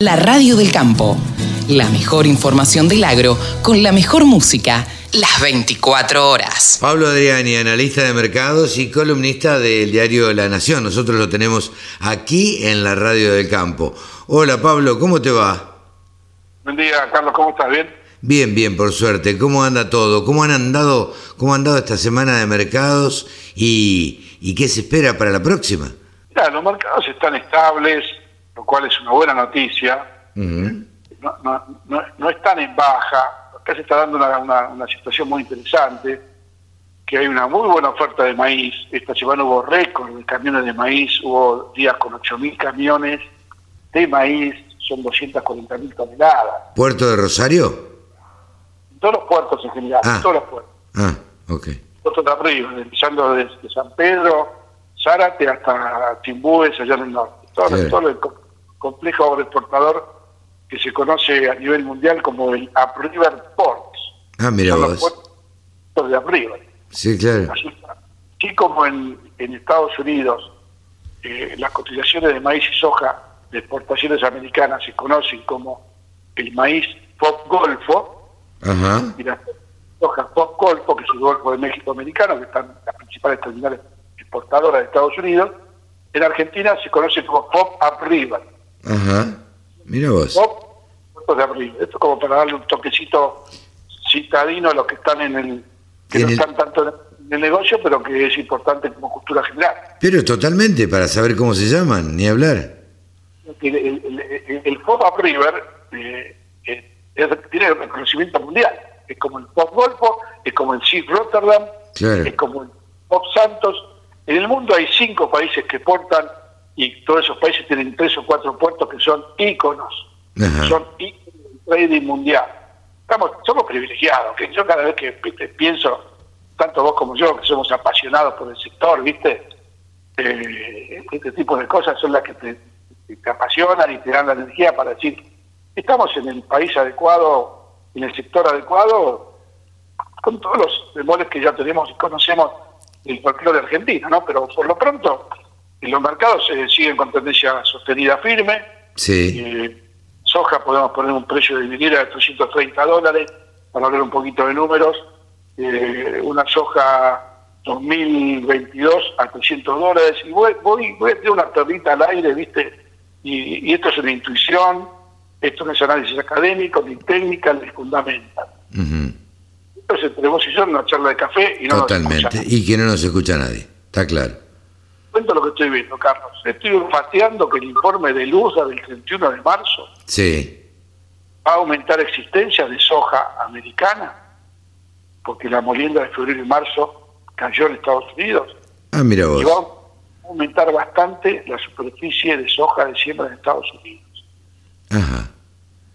La radio del campo. La mejor información del agro con la mejor música las 24 horas. Pablo Adriani, analista de mercados y columnista del diario La Nación. Nosotros lo tenemos aquí en la radio del campo. Hola Pablo, ¿cómo te va? Buen día, Carlos, ¿cómo estás? ¿Bien? Bien, bien, por suerte. ¿Cómo anda todo? ¿Cómo han andado, cómo han andado esta semana de mercados y, y qué se espera para la próxima? Ya, los mercados están estables, lo cual es una buena noticia. Ujú. no, no, no, no están en baja. Acá se está dando una, una- una situación muy interesante, que hay una muy buena oferta de maíz. Esta semana hubo récord de camiones de maíz, hubo días con 8.000 camiones de maíz, son 240.000 toneladas. ¿Puerto de Rosario? En todos los puertos en general, Ah. en todos los puertos. Ah, ok. Puerto de Río, empezando desde San Pedro, Zárate hasta Timbúes, allá en el norte. Todo, Claro. todo el complejo agroexportador que se conoce a nivel mundial como el Upriver Ports. Ah, mira Son los vos. puertos de Upriver. Sí, claro. Así, así como en, en Estados Unidos eh, las cotizaciones de maíz y soja de exportaciones americanas se conocen como el maíz FOB Golfo, Ajá. y las sojas FOB Golfo, que es el Golfo de México americano, que están las principales terminales exportadoras de Estados Unidos, en Argentina se conoce como FOB Upriver. Ajá. Mira vos. FOB puertos de Upriver. Esto como para darle un toquecito citadino a los que están en el que En no el- están tanto en el negocio, pero que es importante como cultura general. Pero totalmente, para saber cómo se llaman, ni hablar. El, el, el, el FOB Upriver eh, eh, es- tiene reconocimiento mundial. Es como el FOB Golfo, es como el SIG Rotterdam, Claro. es como el FOB Santos. En el mundo hay cinco países que portan y todos esos países tienen tres o cuatro puertos que son íconos. Ajá. Son íconos del trading mundial. Estamos, somos privilegiados. que Yo cada vez que pienso, tanto vos como yo, que somos apasionados por el sector, ¿viste? Eh, este tipo de cosas son las que te, te apasionan y te dan la energía para decir, estamos en el país adecuado, en el sector adecuado, con todos los temores que ya tenemos y conocemos del folclore argentino, ¿no? Pero por lo pronto, en los mercados eh, siguen con tendencia sostenida firme. Sí. Eh, soja podemos poner un precio de viniera de 330 dólares, para hablar un poquito de números. Eh, una soja 2022 a 300 dólares. Y voy, voy, voy a tener una perrita al aire, ¿viste? Y, y esto es una intuición, esto no es análisis académico, ni técnica, ni fundamental. Entonces, entre vos y yo, una charla de café y no nos Totalmente. Y que no nos escucha nadie. Está claro. Cuento lo que estoy viendo, Carlos. Estoy olfateando que el informe de Lusa del 31 de marzo Sí. va a aumentar existencia de soja americana, porque la molienda de febrero y marzo cayó en Estados Unidos, Ah, mira y va a aumentar bastante la superficie de soja de siembra en Estados Unidos. Ajá.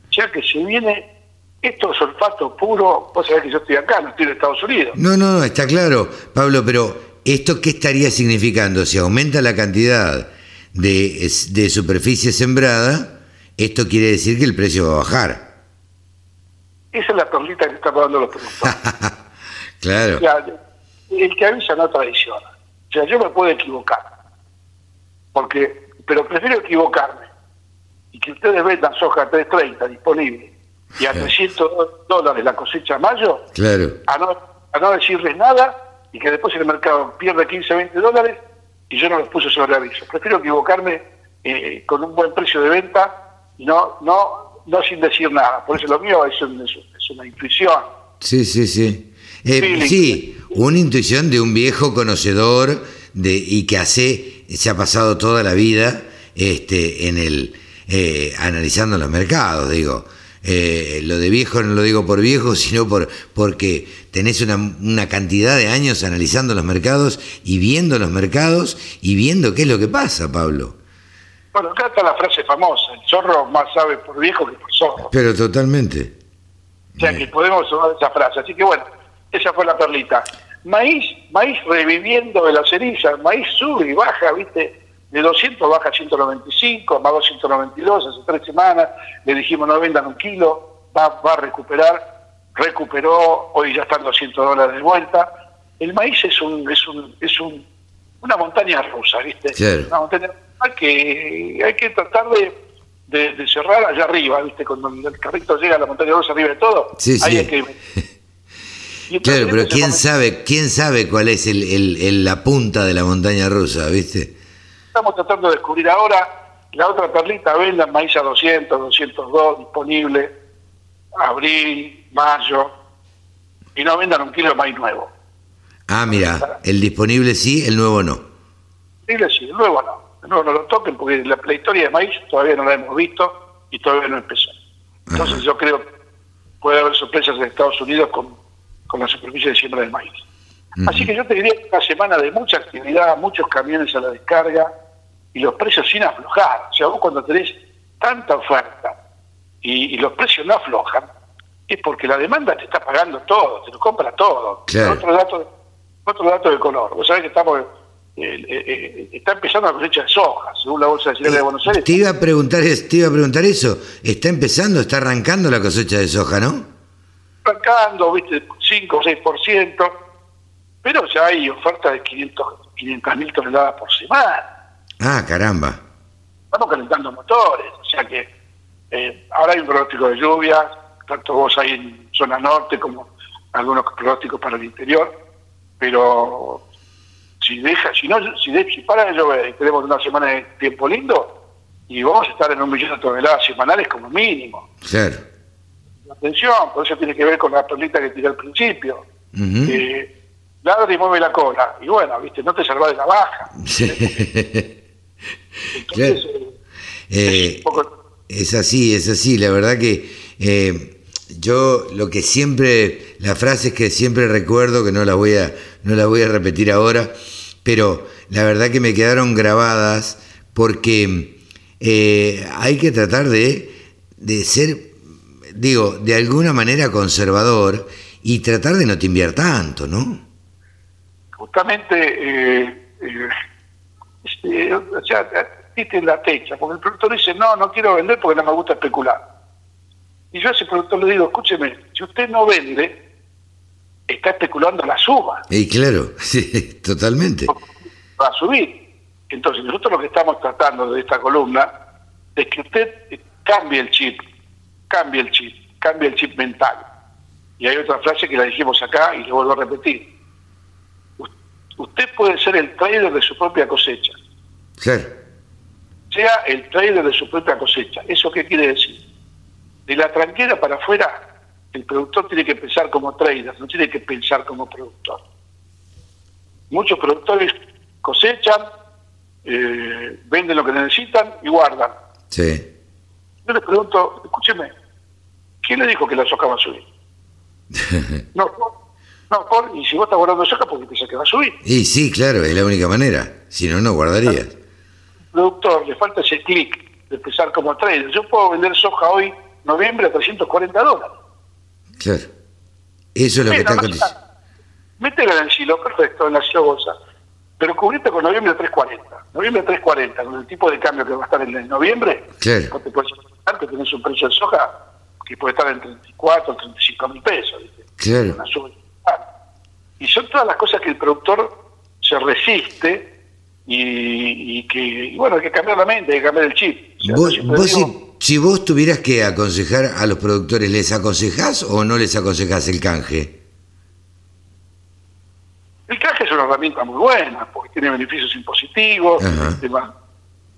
O sea que se viene, esto es olfato puro, vos sabés que yo estoy acá, no estoy en Estados Unidos. No, no, no, está claro, Pablo, pero ¿esto qué estaría significando? Si aumenta la cantidad de, de superficie sembrada, esto quiere decir que el precio va a bajar. Esa es la perlita que están dando los productores. Claro. O sea, el que avisa no traiciona. O sea, yo me puedo equivocar. Porque, pero prefiero equivocarme y que ustedes vendan soja a 3.30 disponible y a Sí. 300 dólares la cosecha a mayo, Claro. a no, a no decirles nada y que después el mercado pierde 15, 20 dólares y yo no los puse sobre aviso. Prefiero equivocarme eh, con un buen precio de venta y no, no, no sin decir nada. Por eso lo mío es, un- es- una intuición. Sí, sí, sí. Eh, sí, una intuición de un viejo conocedor de, y que hace, se ha pasado toda la vida este, en el eh, analizando los mercados, digo. Eh, lo de viejo no lo digo por viejo, sino por porque tenés una, una cantidad de años analizando los mercados y viendo los mercados y viendo qué es lo que pasa, Pablo. Bueno, acá está la frase famosa, el zorro más sabe por viejo que por zorro. Pero totalmente. O sea que podemos tomar esa frase. Así que bueno, esa fue la perlita. Maíz, maíz reviviendo de la ceriza, maíz sube y baja, ¿viste? De 200 baja a 195, más 292 hace tres semanas, le dijimos no vendan un kilo, va, va a recuperar, recuperó, hoy ya están 200 dólares de vuelta. El maíz es un, es un, es un, una montaña rusa, ¿viste? Una montaña rusa que hay que tratar de, de, cerrar allá arriba, ¿viste? Cuando el carrito llega a la montaña rusa arriba de todo, Sí, ahí sí. hay que... Claro, pero ese quién momento sabe, quién sabe cuál es el, el- el- la punta de la montaña rusa, ¿viste? Estamos tratando de descubrir ahora la otra perlita, vendan maíz a 200, 202 disponible, abril, mayo, y no vendan un kilo de maíz nuevo. Ah, mira, el disponible sí, el nuevo no. Dile sí, el nuevo no. El nuevo no lo toquen porque la, la historia de maíz todavía no la hemos visto y todavía no empezó. Entonces yo creo que puede haber sorpresas en Estados Unidos con, con la superficie de siembra del maíz. Así que yo te diría que una semana de mucha actividad, muchos camiones a la descarga y los precios sin aflojar. O sea, vos cuando tenés tanta oferta y, y los precios no aflojan, es porque la demanda te está pagando todo, te lo compra todo. Claro. Otro dato, otro dato de color. Vos sabés que estamos, eh, eh, eh, está empezando la cosecha de soja, según la Bolsa de Cereales de Buenos Aires. Te iba a preguntar, te iba a preguntar eso. Está empezando, está arrancando la cosecha de soja, ¿no? arrancando, viste, 5 o 6%, pero ya hay oferta de 500 mil toneladas por semana. Ah, caramba. Estamos calentando motores, o sea que eh, ahora hay un pronóstico de lluvia, tanto vos ahí en zona norte como algunos pronósticos para el interior, pero si deja, si no, si, de- si para de llover y tenemos una semana de tiempo lindo, y vamos a estar en un millón de toneladas semanales como mínimo. Claro. Atención, por eso tiene que ver con la perlita que tiré al principio. Ujú. Eh, ladra y mueve la cola. Y bueno, viste, no te salvás de la baja. Claro. Entonces, eh, Eh, es un poco- es así, es así. La verdad que eh, yo lo que siempre, las frases que siempre recuerdo, que no las voy a, no las voy a repetir ahora, pero la verdad que me quedaron grabadas porque eh, hay que tratar de, de ser, digo, de alguna manera conservador y tratar de no timbiar tanto, ¿no? justamente, eh, o sea, viste la techa, porque el productor dice, no, no quiero vender porque no me gusta especular. Y yo a ese productor le digo, escúcheme, si usted no vende, está especulando la suba. Y claro, sí, totalmente. va a subir. Entonces, nosotros lo que estamos tratando de esta columna es que usted cambie el chip, cambie el chip, cambie el chip mental. Y hay otra frase que la dijimos acá y le vuelvo a repetir. U- Usted puede ser el trader de su propia cosecha, Claro. sea el trader de su propia cosecha. ¿Eso qué quiere decir? De la tranquera para afuera, el productor tiene que pensar como trader, no tiene que pensar como productor. Muchos productores cosechan, eh, venden lo que necesitan y guardan. Sí. Yo les pregunto, escúcheme, ¿quién le dijo que la soja va a subir? No, por- no, por, y si vos estás guardando soja, porque pensás que va a subir. Y sí, claro, es la única manera. Si no, no guardarías. Productor le falta ese clic de pensar como trader. Yo puedo vender soja hoy, noviembre, a 340 dólares. Claro. Eso es lo que está aconteciendo. Métela en el silo, perfecto, en la silo bolsa. Pero cubriste con noviembre a 340. Noviembre a 340, con el tipo de cambio que va a estar en el noviembre, Claro. no te puedes imaginar que tenés un precio de soja que puede estar en 34 o 35 mil pesos. ¿viste? Claro. Una importante. Y son todas las cosas que el productor se resiste y, y que, y bueno, hay que cambiar la mente, hay que cambiar el chip. O sea, yo Vos, vos digo, si, si vos tuvieras que aconsejar a los productores, ¿les aconsejás o no les aconsejás el canje? El canje es una herramienta muy buena porque tiene beneficios impositivos, tema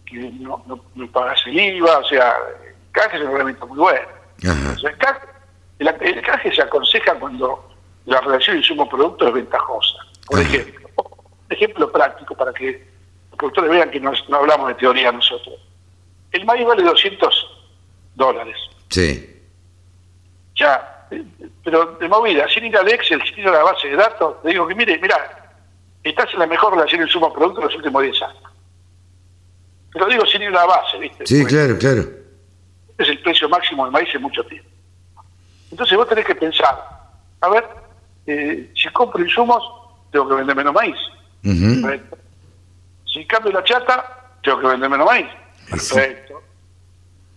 que no, no, no pagas el IVA, o sea, el canje es una herramienta muy buena. Ajá. O sea, el, canje, el, el canje se aconseja cuando la relación insumo-producto es ventajosa. Por Ajá. ejemplo, un ejemplo práctico para que productores vean que no, no hablamos de teoría nosotros. El maíz vale 200 dólares. Sí. Ya, eh, pero de movida, sin ir al Excel, sin ir a la base de datos, le digo que mire, mira, estás en la mejor relación en suma producto de los últimos 10 años. Pero digo sin ir a la base, ¿viste? Sí, Porque claro, claro. Es el precio máximo del maíz en mucho tiempo. Entonces vos tenés que pensar, a ver, eh, si compro insumos, tengo que vender menos maíz. Perfecto. Si cambio la chata, tengo que vender menos maíz. Perfecto.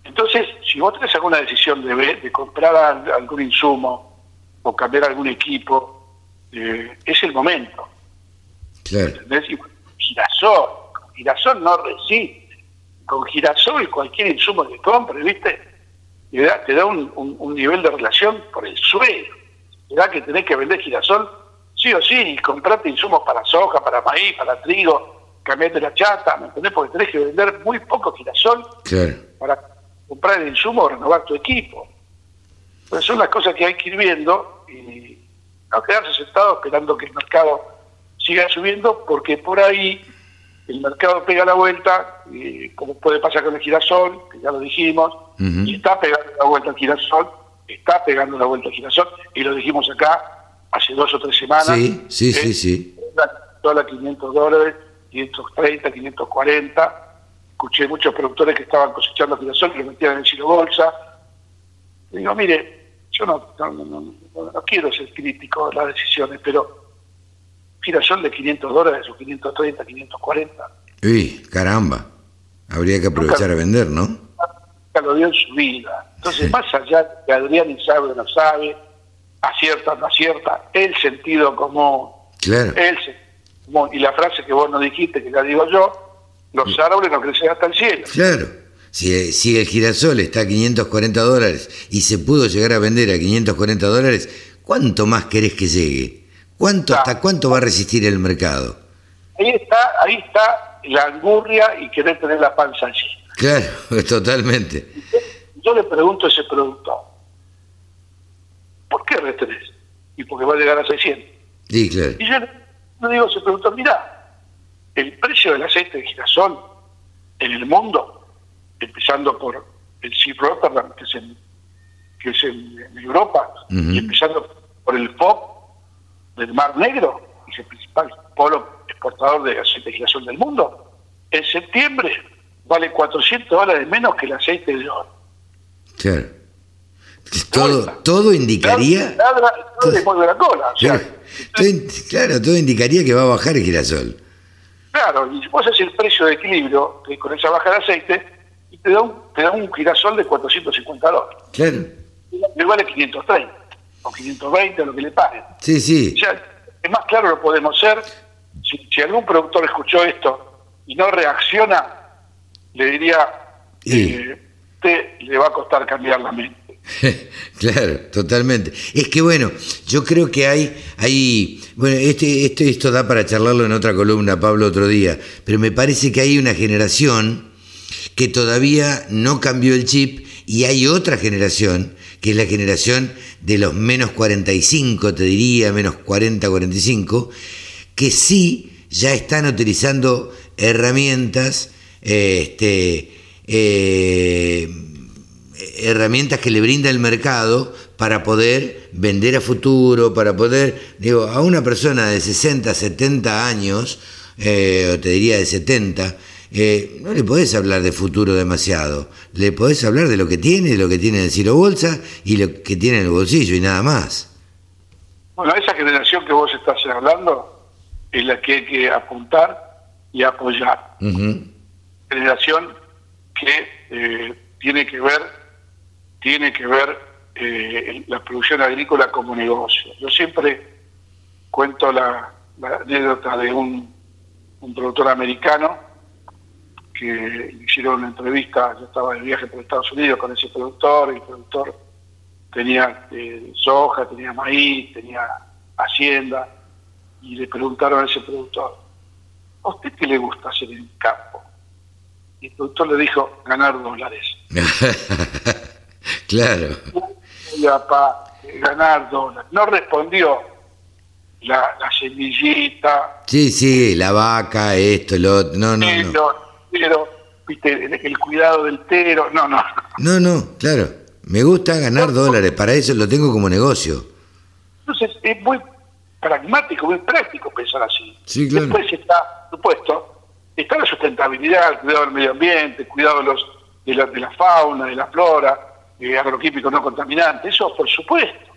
Entonces, si vos tenés alguna decisión de, de comprar al- algún insumo o cambiar algún equipo, eh, es el momento. Claro. ¿Entendés? Y bueno, girasol, girasol no resiste. con girasol cualquier insumo que compre, ¿viste? Y da, te da un, un, nivel de relación por el suelo. Te da que tenés que vender girasol sí o sí y comprarte insumos para soja, para maíz, para trigo, cambiarte la chata, ¿me entendés? Porque tenés que vender muy poco girasol para comprar el insumo o renovar tu equipo. Son las cosas que hay que ir viendo y no quedarse sentado esperando que el mercado siga subiendo porque por ahí el mercado pega la vuelta, y como puede pasar con el girasol, que ya lo dijimos, y está pegando la vuelta al girasol, está pegando la vuelta al girasol, y lo dijimos acá hace dos o tres semanas. Sí, sí, sí, sí. Dólar 500 dólares, 530, 540. Escuché muchos productores que estaban cosechando girasol que lo metían en el silo bolsa. digo, mire, yo no, no quiero ser crítico de las decisiones, pero girasol de 500 dólares o 530, 540. Uy, caramba. Habría que aprovechar a vender, ¿no? Nunca lo dio en su vida. Entonces, más allá de que Adrián y sabe o no sabe, acierta o no acierta, el sentido común. Claro. El y la frase que vos no dijiste, que la digo yo, los árboles no crecen hasta el cielo. Claro. Si, si el girasol está a 540 dólares y se pudo llegar a vender a 540 dólares, ¿cuánto más querés que llegue? ¿Cuánto, ¿Hasta cuánto va a resistir el mercado? Ahí está, ahí está la angurria y querer tener la panza allí. Claro, totalmente. Yo le pregunto a ese productor, ¿por qué retenés? Y porque va a llegar a 600. Sí, claro. Y yo le digo ese productor, mira, el precio del aceite de girasol en el mundo, empezando por el Sea Rotterdam, que es en, que es en, Europa, y empezando por el FOB, del Mar Negro, que es el principal polo exportador de aceite de girasol del mundo, en septiembre vale 400 dólares menos que el aceite de oro. Claro. Todo, todo indicaría... todo, la cola. claro, todo indicaría que va a bajar el girasol. Claro, y vos haces el precio de equilibrio con esa baja de aceite y te da un, te da un girasol de 450 dólares. Claro. Y vale 530 o 520, lo que le paguen. Sí, sí. es más claro lo podemos ser. Si, algún productor escuchó esto y no reacciona, le diría, eh, usted le va a costar cambiar la mente. claro, totalmente. Es que bueno, yo creo que hay, hay bueno, este, este, esto da para charlarlo en otra columna, Pablo, otro día, pero me parece que hay una generación que todavía no cambió el chip y hay otra generación, que es la generación de los menos 45, te diría, menos 40, 45, que sí ya están utilizando herramientas, este, eh, herramientas que le brinda el mercado para poder vender a futuro, para poder, digo, a una persona de 60, 70 años, eh, o te diría de 70, eh, no le podés hablar de futuro demasiado. Le podés hablar de lo que tiene, de lo que tiene en el silo bolsa y lo que tiene en el bolsillo y nada más. Bueno, esa generación que vos estás hablando es la que hay que apuntar y apoyar. Generación que eh, tiene que ver, tiene que ver eh, la producción agrícola como negocio. Yo siempre cuento la, anécdota de un productor americano que hicieron una entrevista, yo estaba de viaje por Estados Unidos con ese productor, el productor tenía eh, soja, tenía maíz, tenía hacienda, y le preguntaron a ese productor, ¿a usted qué le gusta hacer en el campo? Y el productor le dijo, ganar dólares. claro. Y papá, ganar dólares. No respondió la, la semillita. Sí, sí, la vaca, esto, lo otro. No, no, no pero, viste, el, cuidado del tero, no, no. No, no, claro. Me gusta ganar dólares, para eso lo tengo como negocio. Entonces, es muy pragmático, muy práctico pensar así. Sí, claro. Después está, supuesto, está la sustentabilidad, el cuidado del medio ambiente, el cuidado de, los, de, la, de la fauna, de la flora, eh, agroquímico no contaminante, eso por supuesto.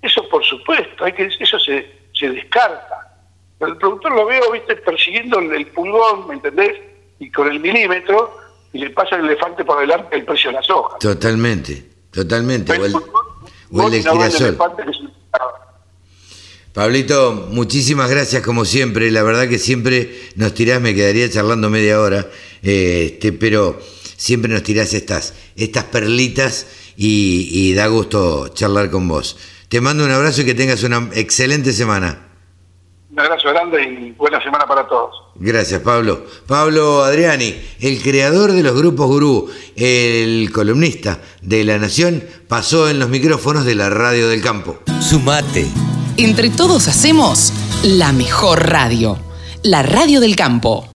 Eso por supuesto, hay que eso se, se descarta. Pero el productor lo veo, viste, persiguiendo el pulgón, ¿me entendés? y con el milímetro y le pasa el elefante por delante el precio de la soja. Totalmente, totalmente. Pablito, muchísimas gracias como siempre. La verdad que siempre nos tirás, me quedaría charlando media hora, este, pero siempre nos tirás estas, estas perlitas y, y da gusto charlar con vos. Te mando un abrazo y que tengas una excelente semana. Un abrazo grande y buena semana para todos. Gracias, Pablo. Pablo Adriani, el creador de los grupos gurú, el columnista de La Nación, pasó en los micrófonos de la radio del campo. Sumate. Entre todos hacemos la mejor radio, la radio del campo.